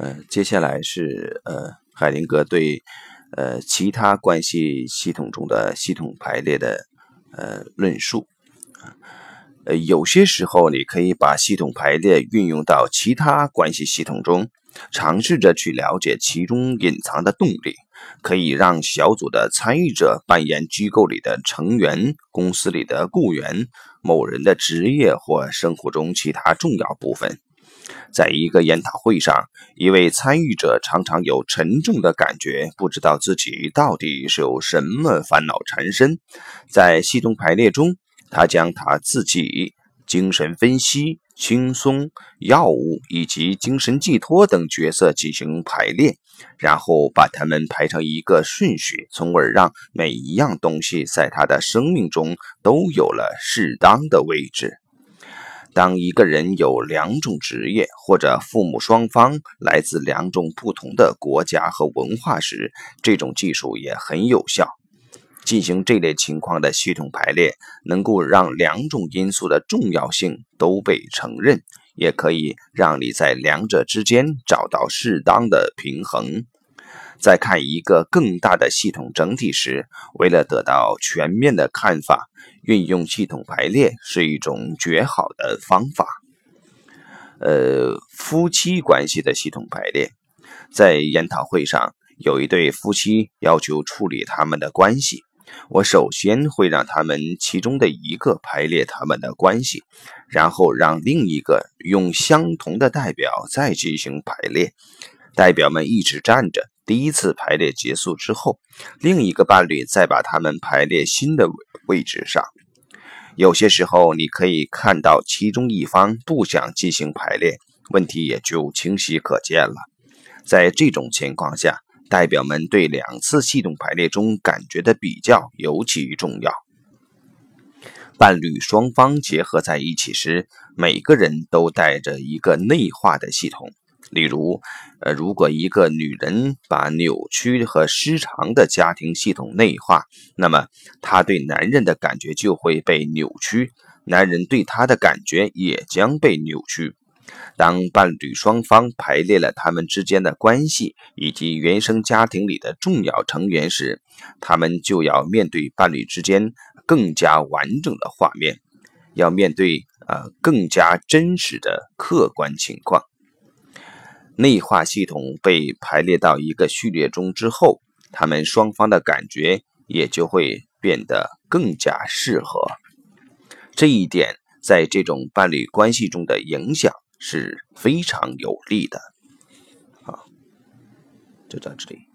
呃，接下来是呃海林格对呃其他关系系统中的系统排列的呃论述。呃，有些时候你可以把系统排列运用到其他关系系统中，尝试着去了解其中隐藏的动力，可以让小组的参与者扮演机构里的成员、公司里的雇员、某人的职业或生活中其他重要部分。在一个研讨会上，一位参与者常常有沉重的感觉，不知道自己到底是有什么烦恼缠身。在系统排列中，他将他自己、精神分析、轻松、药物以及精神寄托等角色进行排列，然后把它们排成一个顺序，从而让每一样东西在他的生命中都有了适当的位置。当一个人有两种职业，或者父母双方来自两种不同的国家和文化时，这种技术也很有效。进行这类情况的系统排列，能够让两种因素的重要性都被承认，也可以让你在两者之间找到适当的平衡。在看一个更大的系统整体时，为了得到全面的看法，运用系统排列是一种绝好的方法。呃，夫妻关系的系统排列，在研讨会上，有一对夫妻要求处理他们的关系。我首先会让他们其中的一个排列他们的关系，然后让另一个用相同的代表再进行排列。代表们一直站着。第一次排列结束之后，另一个伴侣再把他们排列新的位置上。有些时候，你可以看到其中一方不想进行排列，问题也就清晰可见了。在这种情况下，代表们对两次系统排列中感觉的比较尤其重要。伴侣双方结合在一起时，每个人都带着一个内化的系统。例如，呃，如果一个女人把扭曲和失常的家庭系统内化，那么她对男人的感觉就会被扭曲，男人对她的感觉也将被扭曲。当伴侣双方排列了他们之间的关系以及原生家庭里的重要成员时，他们就要面对伴侣之间更加完整的画面，要面对呃更加真实的客观情况。内化系统被排列到一个序列中之后，他们双方的感觉也就会变得更加适合。这一点在这种伴侣关系中的影响是非常有利的。好，就到这里。